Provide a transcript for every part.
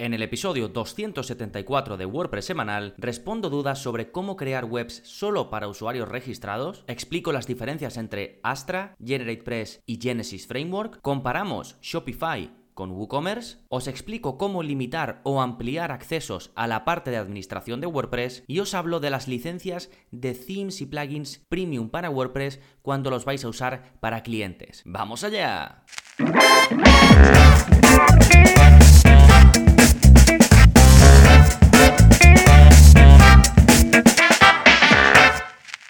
En el episodio 274 de WordPress semanal respondo dudas sobre cómo crear webs solo para usuarios registrados, explico las diferencias entre Astra, GeneratePress y Genesis Framework, comparamos Shopify con WooCommerce, os explico cómo limitar o ampliar accesos a la parte de administración de WordPress y os hablo de las licencias de themes y plugins premium para WordPress cuando los vais a usar para clientes. ¡Vamos allá!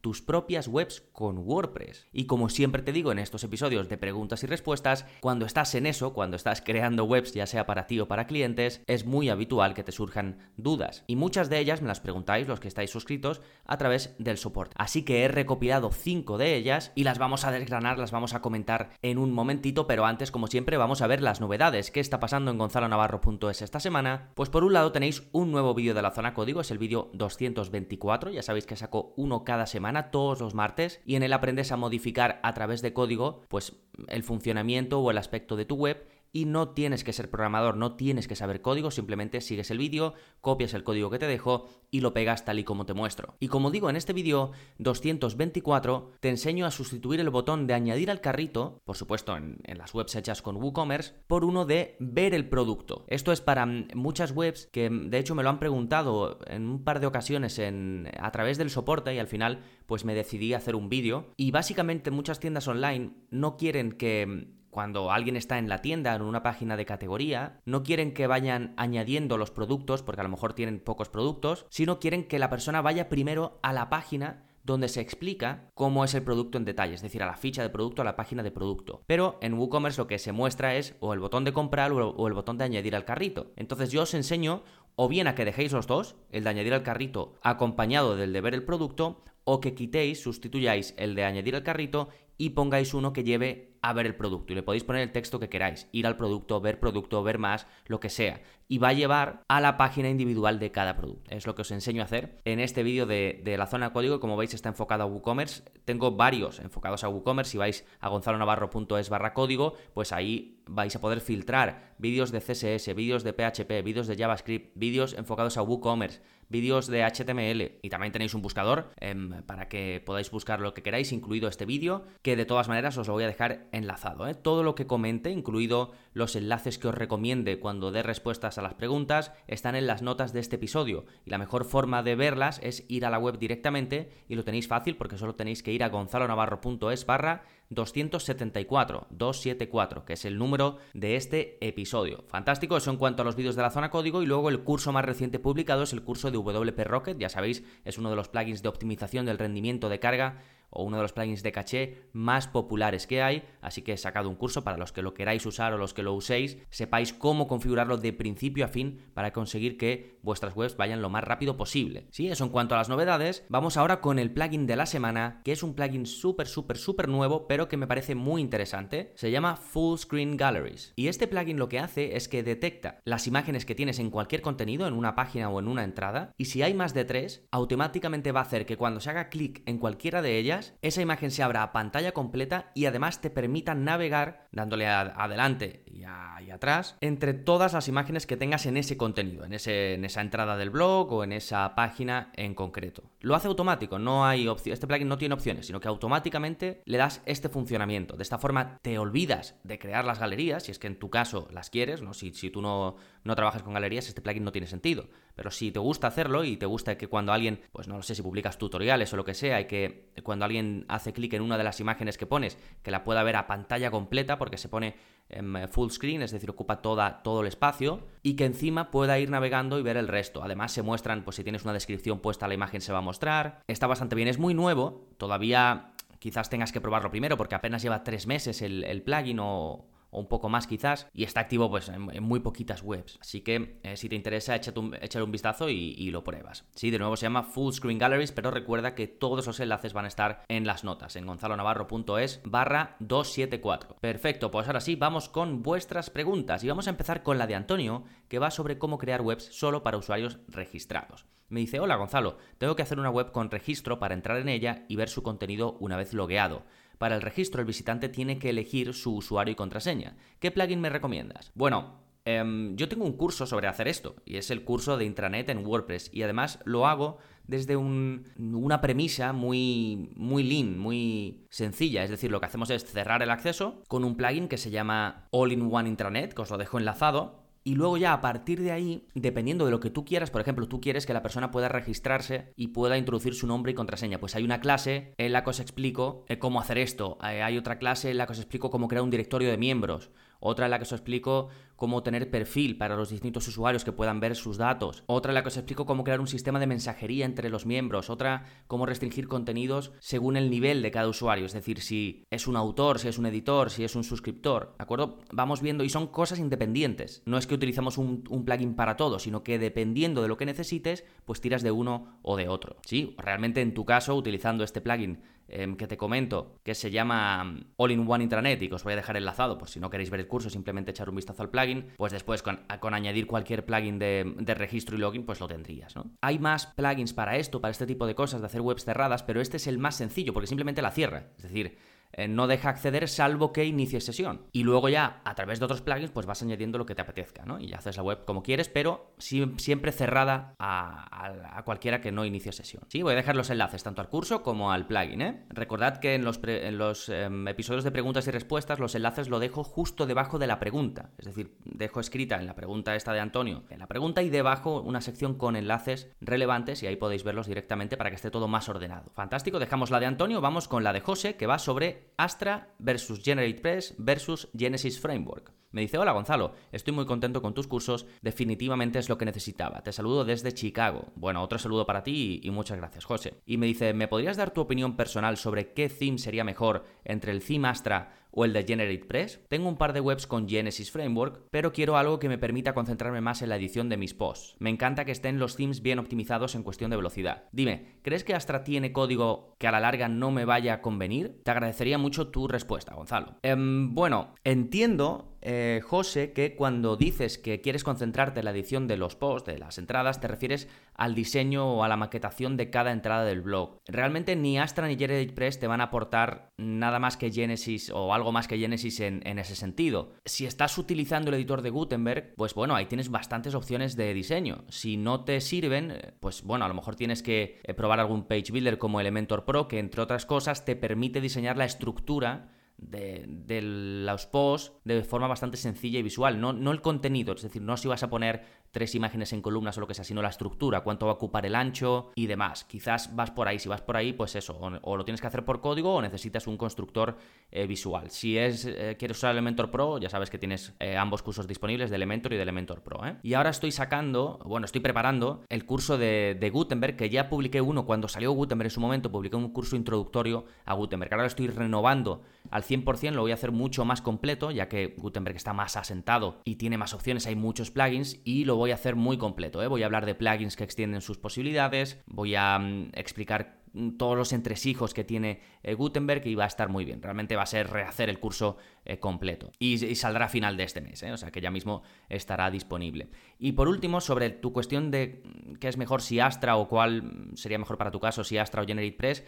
tus propias webs con WordPress. Y como siempre te digo en estos episodios de preguntas y respuestas, cuando estás en eso, cuando estás creando webs ya sea para ti o para clientes, es muy habitual que te surjan dudas. Y muchas de ellas me las preguntáis los que estáis suscritos a través del soporte. Así que he recopilado cinco de ellas y las vamos a desgranar, las vamos a comentar en un momentito, pero antes como siempre vamos a ver las novedades. ¿Qué está pasando en gonzalonavarro.es esta semana? Pues por un lado tenéis un nuevo vídeo de la zona código, es el vídeo 224, ya sabéis que saco uno cada semana todos los martes y en él aprendes a modificar a través de código pues el funcionamiento o el aspecto de tu web y no tienes que ser programador, no tienes que saber código, simplemente sigues el vídeo, copias el código que te dejo y lo pegas tal y como te muestro. Y como digo en este vídeo 224, te enseño a sustituir el botón de añadir al carrito, por supuesto en, las webs hechas con WooCommerce, por uno de ver el producto. Esto es para mm, muchas webs que mm, de hecho me lo han preguntado en un par de ocasiones a través del soporte y al final pues me decidí a hacer un vídeo. Y básicamente muchas tiendas online no quieren que mm, cuando alguien está en la tienda, en una página de categoría, no quieren que vayan añadiendo los productos, porque a lo mejor tienen pocos productos, sino quieren que la persona vaya primero a la página donde se explica cómo es el producto en detalle, es decir, a la ficha de producto, a la página de producto. Pero en WooCommerce lo que se muestra es o el botón de comprar o el botón de añadir al carrito. Entonces yo os enseño o bien a que dejéis los dos, el de añadir al carrito acompañado del de ver el producto, o que quitéis, sustituyáis el de añadir al carrito y pongáis uno que lleve a ver el producto. Y le podéis poner el texto que queráis, ir al producto, ver producto, ver más, lo que sea. Y va a llevar a la página individual de cada producto. Es lo que os enseño a hacer en este vídeo de, la zona de código. Como veis está enfocado a WooCommerce. Tengo varios enfocados a WooCommerce. Si vais a gonzalonavarro.es barra código, pues ahí vais a poder filtrar vídeos de CSS, vídeos de PHP, vídeos de JavaScript, vídeos enfocados a WooCommerce vídeos de HTML y también tenéis un buscador em, para que podáis buscar lo que queráis, incluido este vídeo, que de todas maneras os lo voy a dejar enlazado. ¿eh? Todo lo que comente, incluido los enlaces que os recomiende cuando dé respuestas a las preguntas, están en las notas de este episodio y la mejor forma de verlas es ir a la web directamente y lo tenéis fácil porque solo tenéis que ir a gonzalonavarro.es barra 274, 274, que es el número de este episodio. Fantástico, eso en cuanto a los vídeos de la zona código y luego el curso más reciente publicado es el curso de WP Rocket, ya sabéis, es uno de los plugins de optimización del rendimiento de carga o uno de los plugins de caché más populares que hay, así que he sacado un curso para los que lo queráis usar o los que lo uséis, sepáis cómo configurarlo de principio a fin para conseguir que vuestras webs vayan lo más rápido posible. Sí, eso en cuanto a las novedades, vamos ahora con el plugin de la semana, que es un plugin súper, súper, súper nuevo, pero que me parece muy interesante. Se llama Full Screen Galleries. Y este plugin lo que hace es que detecta las imágenes que tienes en cualquier contenido, en una página o en una entrada, y si hay más de tres, automáticamente va a hacer que cuando se haga clic en cualquiera de ellas, esa imagen se abra a pantalla completa y además te permita navegar dándole adelante y, atrás entre todas las imágenes que tengas en ese contenido, en, esa entrada del blog o en esa página en concreto. Lo hace automático, no hay opción, este plugin no tiene opciones, sino que automáticamente le das este funcionamiento. De esta forma te olvidas de crear las galerías, si es que en tu caso las quieres, ¿no? si, si tú no, no trabajas con galerías, este plugin no tiene sentido. Pero si te gusta hacerlo y te gusta que cuando alguien, pues no lo sé si publicas tutoriales o lo que sea, y que cuando alguien hace clic en una de las imágenes que pones, que la pueda ver a pantalla completa, porque se pone en full screen, es decir, ocupa toda, todo el espacio, y que encima pueda ir navegando y ver el resto. Además, se muestran, pues si tienes una descripción puesta, la imagen se va a mostrar. Está bastante bien, es muy nuevo, todavía quizás tengas que probarlo primero porque apenas lleva tres meses el, el plugin o o un poco más quizás, y está activo pues en, muy poquitas webs. Así que eh, si te interesa, échate un, un vistazo y, lo pruebas. Sí, de nuevo se llama Full Screen Galleries, pero recuerda que todos los enlaces van a estar en las notas, en gonzalonavarro.es barra 274. Perfecto, pues ahora sí, vamos con vuestras preguntas y vamos a empezar con la de Antonio, que va sobre cómo crear webs solo para usuarios registrados. Me dice, hola Gonzalo, tengo que hacer una web con registro para entrar en ella y ver su contenido una vez logueado. Para el registro el visitante tiene que elegir su usuario y contraseña. ¿Qué plugin me recomiendas? Bueno, em, yo tengo un curso sobre hacer esto, y es el curso de intranet en WordPress, y además lo hago desde una premisa muy, muy lean, muy sencilla. Es decir, lo que hacemos es cerrar el acceso con un plugin que se llama All-in-One Intranet, que os lo dejo enlazado, y luego ya a partir de ahí, dependiendo de lo que tú quieras, por ejemplo, tú quieres que la persona pueda registrarse y pueda introducir su nombre y contraseña. Pues hay una clase en la que os explico eh, cómo hacer esto. Eh, hay otra clase en la que os explico cómo crear un directorio de miembros otra en la que os explico cómo tener perfil para los distintos usuarios que puedan ver sus datos, otra en la que os explico cómo crear un sistema de mensajería entre los miembros, otra cómo restringir contenidos según el nivel de cada usuario, es decir, si es un autor, si es un editor, si es un suscriptor, ¿de acuerdo? Vamos viendo y son cosas independientes, no es que utilizamos un, plugin para todo, sino que dependiendo de lo que necesites, pues tiras de uno o de otro, ¿sí? Realmente en tu caso, utilizando este plugin Em, que te comento, que se llama mm, All-in-One Intranet y que os voy a dejar enlazado por si no queréis ver el curso, simplemente echar un vistazo al plugin, pues después con, añadir cualquier plugin de, de, registro y login, pues lo tendrías, ¿no? Hay más plugins para esto, para este tipo de cosas, de hacer webs cerradas, pero este es el más sencillo porque simplemente la cierra. Es decir, no deja acceder salvo que inicie sesión. Y luego ya, a través de otros plugins, pues vas añadiendo lo que te apetezca, ¿no? Y haces la web como quieres, pero siempre cerrada a, cualquiera que no inicie sesión. Sí, voy a dejar los enlaces tanto al curso como al plugin, ¿eh? Recordad que en los, en los em, episodios de preguntas y respuestas los enlaces lo dejo justo debajo de la pregunta. Es decir, dejo escrita en la pregunta esta de Antonio, en la pregunta y debajo una sección con enlaces relevantes y ahí podéis verlos directamente para que esté todo más ordenado. Fantástico, dejamos la de Antonio, vamos con la de José, que va sobre Astra versus GeneratePress versus Genesis Framework. Me dice, hola Gonzalo, estoy muy contento con tus cursos, definitivamente es lo que necesitaba. Te saludo desde Chicago. Bueno, otro saludo para ti y, muchas gracias, José. Y me dice, ¿me podrías dar tu opinión personal sobre qué theme sería mejor entre el theme Astra o el de GeneratePress? Tengo un par de webs con Genesis Framework, pero quiero algo que me permita concentrarme más en la edición de mis posts. Me encanta que estén los themes bien optimizados en cuestión de velocidad. Dime, ¿crees que Astra tiene código que a la larga no me vaya a convenir? Te agradecería mucho tu respuesta, Gonzalo. Em, bueno, entiendo eh, José, que cuando dices que quieres concentrarte en la edición de los posts, de las entradas, te refieres al diseño o a la maquetación de cada entrada del blog. Realmente ni Astra ni GeneratePress te van a aportar nada más que Genesis o algo más que Genesis en, en ese sentido. Si estás utilizando el editor de Gutenberg, pues bueno, ahí tienes bastantes opciones de diseño. Si no te sirven, pues bueno, a lo mejor tienes que eh, probar algún page builder como Elementor Pro, que entre otras cosas te permite diseñar la estructura de, los posts de forma bastante sencilla y visual, no, no el contenido, es decir, no si vas a poner tres imágenes en columnas o lo que sea, sino la estructura, cuánto va a ocupar el ancho y demás. Quizás vas por ahí, si vas por ahí, pues eso, o, lo tienes que hacer por código o necesitas un constructor eh, visual. Si es eh, quieres usar Elementor Pro, ya sabes que tienes eh, ambos cursos disponibles de Elementor y de Elementor Pro. Y ahora estoy sacando, bueno, estoy preparando el curso de, de, Gutenberg, que ya publiqué uno cuando salió Gutenberg en su momento, publiqué un curso introductorio a Gutenberg. Ahora lo estoy renovando al 100%, lo voy a hacer mucho más completo, ya que Gutenberg está más asentado y tiene más opciones, hay muchos plugins y lo voy a hacer muy completo. ¿eh? Voy a hablar de plugins que extienden sus posibilidades, voy a mm, explicar todos los entresijos que tiene eh, Gutenberg y va a estar muy bien. Realmente va a ser rehacer el curso eh, completo. Y, saldrá a final de este mes, o sea que ya mismo estará disponible. Y por último, sobre tu cuestión de mm, qué es mejor, si Astra o cuál sería mejor para tu caso, si Astra o GeneratePress,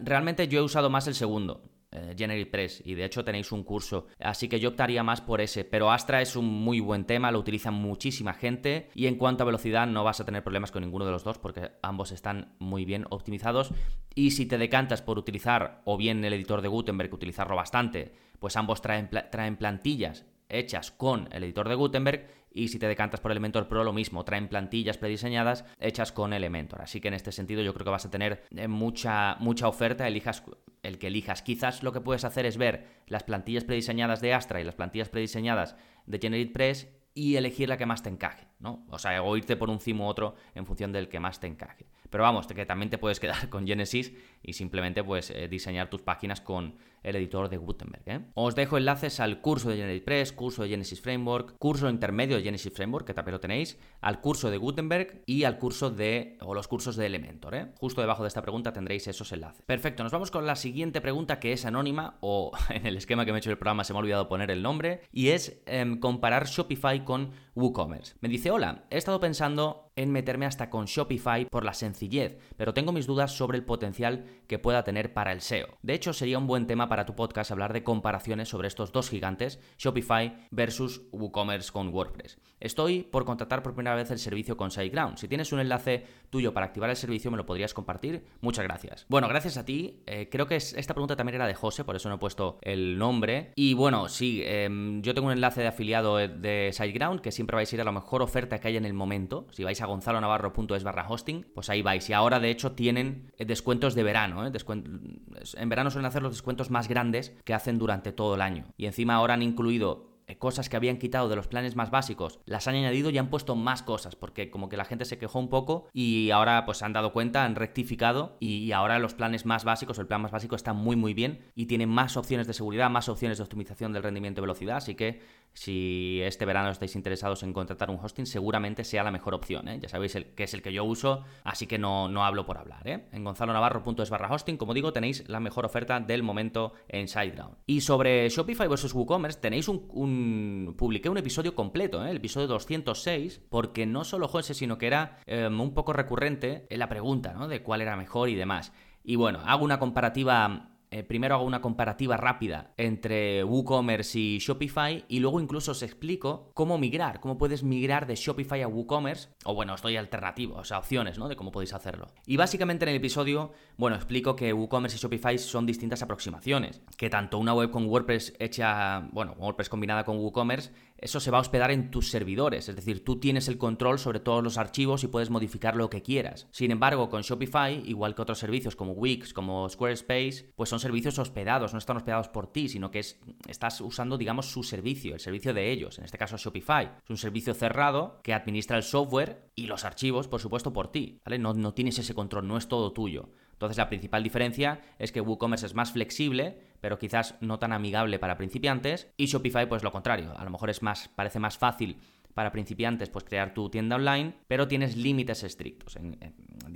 realmente yo he usado más el segundo eh, Press y de hecho tenéis un curso, así que yo optaría más por ese, pero Astra es un muy buen tema, lo utiliza muchísima gente y en cuanto a velocidad no vas a tener problemas con ninguno de los dos porque ambos están muy bien optimizados. Y si te decantas por utilizar o bien el editor de Gutenberg, utilizarlo bastante, pues ambos traen, traen plantillas hechas con el editor de Gutenberg y si te decantas por Elementor Pro lo mismo, traen plantillas prediseñadas hechas con Elementor. Así que en este sentido yo creo que vas a tener eh, mucha, mucha oferta, elijas el que elijas. Quizás lo que puedes hacer es ver las plantillas prediseñadas de Astra y las plantillas prediseñadas de GeneratePress y elegir la que más te encaje, ¿no? O sea, o irte por un cimo u otro en función del que más te encaje. Pero vamos, que también te puedes quedar con Genesis y simplemente pues eh, diseñar tus páginas con el editor de Gutenberg. ¿eh? Os dejo enlaces al curso de GeneratePress, curso de Genesis Framework, curso intermedio de Genesis Framework, que también lo tenéis, al curso de Gutenberg y al curso de, o los cursos de Elementor. ¿eh? Justo debajo de esta pregunta tendréis esos enlaces. Perfecto, nos vamos con la siguiente pregunta que es anónima, o en el esquema que me he hecho el programa se me ha olvidado poner el nombre, y es em, comparar Shopify con WooCommerce. Me dice, hola, he estado pensando en meterme hasta con Shopify por la sencillez, pero tengo mis dudas sobre el potencial que pueda tener para el SEO. De hecho, sería un buen tema para tu podcast hablar de comparaciones sobre estos dos gigantes, Shopify versus WooCommerce con WordPress. Estoy por contratar por primera vez el servicio con SiteGround. Si tienes un enlace tuyo para activar el servicio, me lo podrías compartir. Muchas gracias. Bueno, gracias a ti. Eh, creo que esta pregunta también era de José, por eso no he puesto el nombre. Y bueno, sí, em, yo tengo un enlace de afiliado de SiteGround que siempre vais a ir a la mejor oferta que hay en el momento. Si vais a gonzalonavarro.es barra hosting, pues ahí vais. Y ahora, de hecho, tienen eh, descuentos de verano. ¿eh? En verano suelen hacer los descuentos más grandes que hacen durante todo el año. Y encima ahora han incluido eh, cosas que habían quitado de los planes más básicos, las han añadido y han puesto más cosas, porque como que la gente se quejó un poco y ahora pues se han dado cuenta, han rectificado y ahora los planes más básicos, el plan más básico está muy muy bien y tiene más opciones de seguridad, más opciones de optimización del rendimiento y velocidad, así que si este verano estáis interesados en contratar un hosting, seguramente sea la mejor opción. ¿eh? Ya sabéis el, que es el que yo uso, así que no, no hablo por hablar. ¿eh? En gonzalonavarro.es barra hosting, como digo, tenéis la mejor oferta del momento en SiteGround. Y sobre Shopify versus WooCommerce, tenéis un, publiqué un episodio completo, ¿eh? el episodio 206, porque no solo José, sino que era em, un poco recurrente en la pregunta ¿no? de cuál era mejor y demás. Y bueno, hago una comparativa eh, primero hago una comparativa rápida entre WooCommerce y Shopify y luego incluso os explico cómo migrar, cómo puedes migrar de Shopify a WooCommerce, o bueno, estoy alternativo, o sea, opciones, ¿no? De cómo podéis hacerlo. Y básicamente en el episodio, bueno, explico que WooCommerce y Shopify son distintas aproximaciones, que tanto una web con WordPress hecha, bueno, WordPress combinada con WooCommerce eso se va a hospedar en tus servidores, es decir, tú tienes el control sobre todos los archivos y puedes modificar lo que quieras. Sin embargo, con Shopify, igual que otros servicios como Wix, como Squarespace, pues son servicios hospedados, no están hospedados por ti, sino que es, estás usando, digamos, su servicio, el servicio de ellos, en este caso Shopify. Es un servicio cerrado que administra el software y los archivos, por supuesto, por ti. No, no tienes ese control, no es todo tuyo. Entonces la principal diferencia es que WooCommerce es más flexible, pero quizás no tan amigable para principiantes, y Shopify pues lo contrario, a lo mejor es más parece más fácil para principiantes pues crear tu tienda online, pero tienes límites estrictos,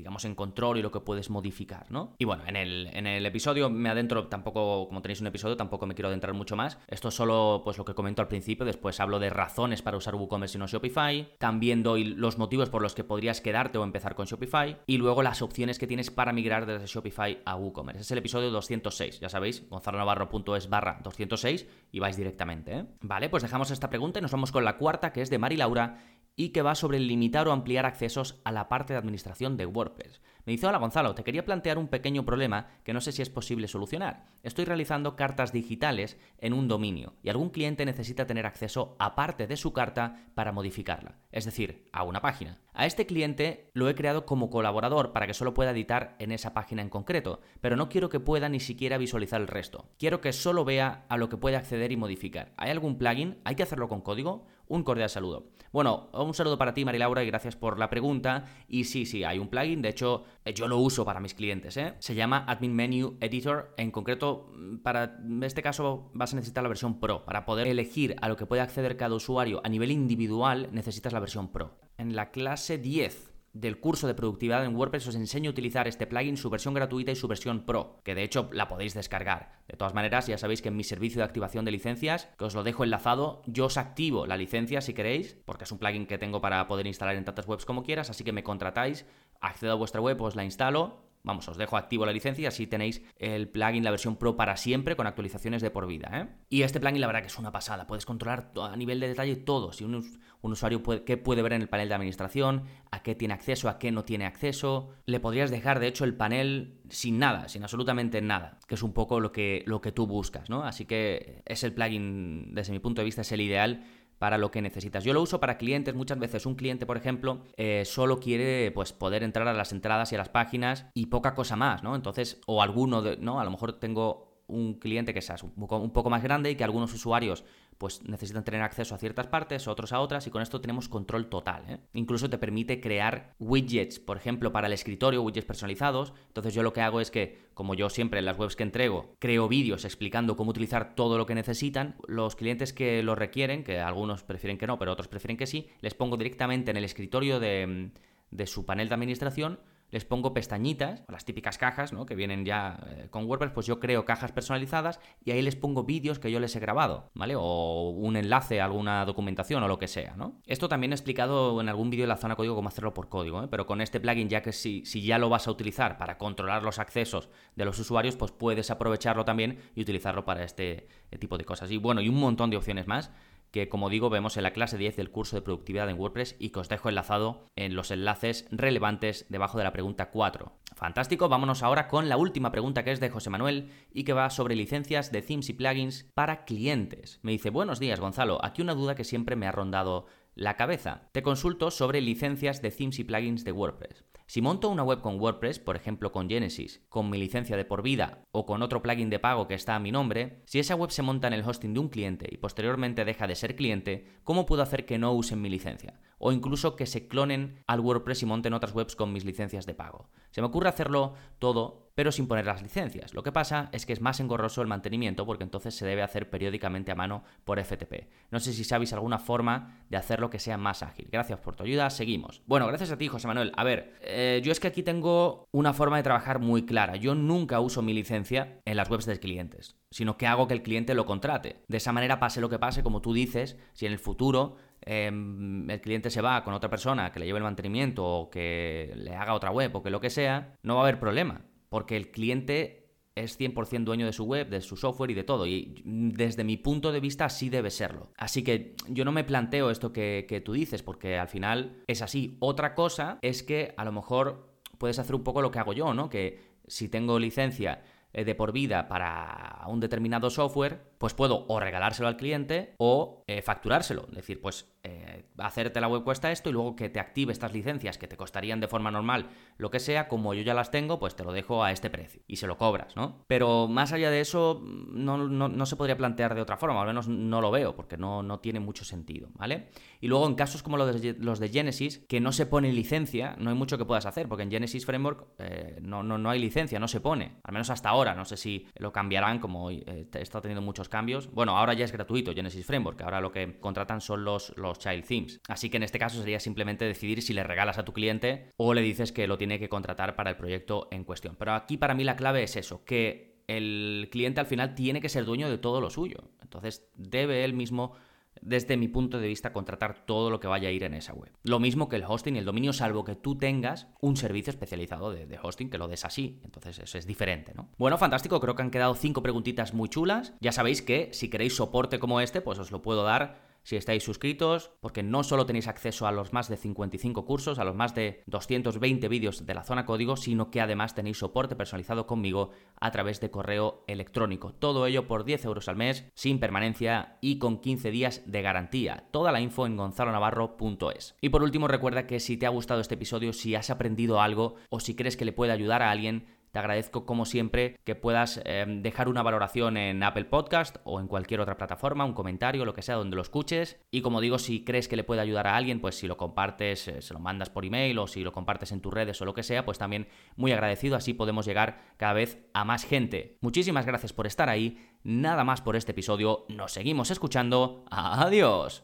digamos en control y lo que puedes modificar, ¿no? Y bueno, en el, en el episodio me adentro, tampoco, como tenéis un episodio, tampoco me quiero adentrar mucho más. Esto es solo pues lo que comento al principio, después hablo de razones para usar WooCommerce y no Shopify, también doy los motivos por los que podrías quedarte o empezar con Shopify, y luego las opciones que tienes para migrar desde Shopify a WooCommerce. Es el episodio 206, ya sabéis, gonzalonavarro.es barra 206 y vais directamente, ¿eh? Vale, pues dejamos esta pregunta y nos vamos con la cuarta, que es de Mari Laura y que va sobre limitar o ampliar accesos a la parte de administración de WordPress. Me dice, hola Gonzalo, te quería plantear un pequeño problema que no sé si es posible solucionar. Estoy realizando cartas digitales en un dominio y algún cliente necesita tener acceso aparte de su carta para modificarla, es decir, a una página. A este cliente lo he creado como colaborador para que solo pueda editar en esa página en concreto, pero no quiero que pueda ni siquiera visualizar el resto. Quiero que solo vea a lo que puede acceder y modificar. ¿Hay algún plugin? ¿Hay que hacerlo con código? Un cordial saludo. Bueno, un saludo para ti, Marilaura, y gracias por la pregunta. Y sí, sí, hay un plugin, de hecho, eh, yo lo uso para mis clientes, ¿eh? Se llama Admin Menu Editor. En concreto, mm, para este caso vas a necesitar la versión Pro. Para poder elegir a lo que puede acceder cada usuario a nivel individual, necesitas la versión Pro. En la clase 10 del curso de productividad en WordPress os enseño a utilizar este plugin, su versión gratuita y su versión pro, que de hecho la podéis descargar. De todas maneras, ya sabéis que en mi servicio de activación de licencias, que os lo dejo enlazado, yo os activo la licencia si queréis, porque es un plugin que tengo para poder instalar en tantas webs como quieras, así que me contratáis, accedo a vuestra web, os la instalo, Vamos, os dejo activo la licencia y así tenéis el plugin, la versión Pro para siempre con actualizaciones de por vida. ¿eh? Y este plugin la verdad que es una pasada. Puedes controlar a nivel de detalle todo. Si un, usuario puede, qué puede ver en el panel de administración, a qué tiene acceso, a qué no tiene acceso. Le podrías dejar de hecho el panel sin nada, sin absolutamente nada, que es un poco lo que, lo que tú buscas, ¿no? Así que es el plugin, desde mi punto de vista, es el ideal para lo que necesitas. Yo lo uso para clientes, muchas veces un cliente, por ejemplo, eh, solo quiere pues poder entrar a las entradas y a las páginas y poca cosa más, ¿no? Entonces, o alguno de, ¿no? A lo mejor tengo un cliente que sea un poco más grande y que algunos usuarios pues necesitan tener acceso a ciertas partes, otros a otras, y con esto tenemos control total. ¿eh? Incluso te permite crear widgets, por ejemplo, para el escritorio, widgets personalizados. Entonces yo lo que hago es que, como yo siempre en las webs que entrego, creo vídeos explicando cómo utilizar todo lo que necesitan. Los clientes que lo requieren, que algunos prefieren que no, pero otros prefieren que sí, les pongo directamente en el escritorio de, de su panel de administración les pongo pestañitas, las típicas cajas, ¿no? Que vienen ya eh, con WordPress, pues yo creo cajas personalizadas y ahí les pongo vídeos que yo les he grabado, ¿vale? O un enlace a alguna documentación o lo que sea, ¿no? Esto también he explicado en algún vídeo de la zona código cómo hacerlo por código, ¿eh? Pero con este plugin, ya que si, si ya lo vas a utilizar para controlar los accesos de los usuarios, pues puedes aprovecharlo también y utilizarlo para este tipo de cosas. Y bueno, y un montón de opciones más que como digo vemos en la clase 10 del curso de productividad en WordPress y que os dejo enlazado en los enlaces relevantes debajo de la pregunta 4. Fantástico, vámonos ahora con la última pregunta que es de José Manuel y que va sobre licencias de themes y plugins para clientes. Me dice, buenos días Gonzalo, aquí una duda que siempre me ha rondado la cabeza. Te consulto sobre licencias de themes y plugins de WordPress. Si monto una web con WordPress, por ejemplo con Genesis, con mi licencia de por vida o con otro plugin de pago que está a mi nombre, si esa web se monta en el hosting de un cliente y posteriormente deja de ser cliente, ¿cómo puedo hacer que no usen mi licencia? O incluso que se clonen al WordPress y monten otras webs con mis licencias de pago. Se me ocurre hacerlo todo pero sin poner las licencias. Lo que pasa es que es más engorroso el mantenimiento porque entonces se debe hacer periódicamente a mano por FTP. No sé si sabéis alguna forma de hacerlo que sea más ágil. Gracias por tu ayuda, seguimos. Bueno, gracias a ti, José Manuel. A ver, eh, yo es que aquí tengo una forma de trabajar muy clara. Yo nunca uso mi licencia en las webs de clientes, sino que hago que el cliente lo contrate. De esa manera, pase lo que pase, como tú dices, si en el futuro em, el cliente se va con otra persona que le lleve el mantenimiento o que le haga otra web o que lo que sea, no va a haber problema porque el cliente es 100% dueño de su web, de su software y de todo. Y desde mi punto de vista sí debe serlo. Así que yo no me planteo esto que, tú dices, porque al final es así. Otra cosa es que a lo mejor puedes hacer un poco lo que hago yo, ¿no? Que si tengo licencia eh, de por vida para un determinado software, pues puedo o regalárselo al cliente o eh, facturárselo. Es decir, pues eh, hacerte la web cuesta esto y luego que te active estas licencias que te costarían de forma normal lo que sea, como yo ya las tengo, pues te lo dejo a este precio y se lo cobras, ¿no? Pero más allá de eso, no, se podría plantear de otra forma, al menos no lo veo, porque no, no tiene mucho sentido, ¿vale? Y luego en casos como los de, los de Genesis, que no se pone licencia, no hay mucho que puedas hacer, porque en Genesis Framework eh, no, no, no hay licencia, no se pone, al menos hasta ahora, no sé si lo cambiarán, como eh, está teniendo muchos cambios. Bueno, ahora ya es gratuito Genesis Framework, ahora lo que contratan son los child themes. Así que en este caso sería simplemente decidir si le regalas a tu cliente o le dices que lo tiene que contratar para el proyecto en cuestión. Pero aquí para mí la clave es eso, que el cliente al final tiene que ser dueño de todo lo suyo. Entonces debe él mismo desde mi punto de vista, contratar todo lo que vaya a ir en esa web. Lo mismo que el hosting y el dominio, salvo que tú tengas un servicio especializado de, de, hosting que lo des así. Entonces, eso es diferente, ¿no? Bueno, fantástico, creo que han quedado cinco preguntitas muy chulas. Ya sabéis que si queréis soporte como este, pues os lo puedo dar si estáis suscritos, porque no solo tenéis acceso a los más de 55 cursos, a los más de 220 vídeos de la zona código, sino que además tenéis soporte personalizado conmigo a través de correo electrónico. Todo ello por 10 euros al mes, sin permanencia y con 15 días de garantía. Toda la info en gonzalonavarro.es. Y por último, recuerda que si te ha gustado este episodio, si has aprendido algo o si crees que le puede ayudar a alguien, te agradezco como siempre que puedas em, dejar una valoración en Apple Podcast o en cualquier otra plataforma, un comentario, lo que sea, donde lo escuches. Y como digo, si crees que le puede ayudar a alguien, pues si lo compartes, eh, se lo mandas por email o si lo compartes en tus redes o lo que sea, pues también muy agradecido. Así podemos llegar cada vez a más gente. Muchísimas gracias por estar ahí. Nada más por este episodio. Nos seguimos escuchando. Adiós.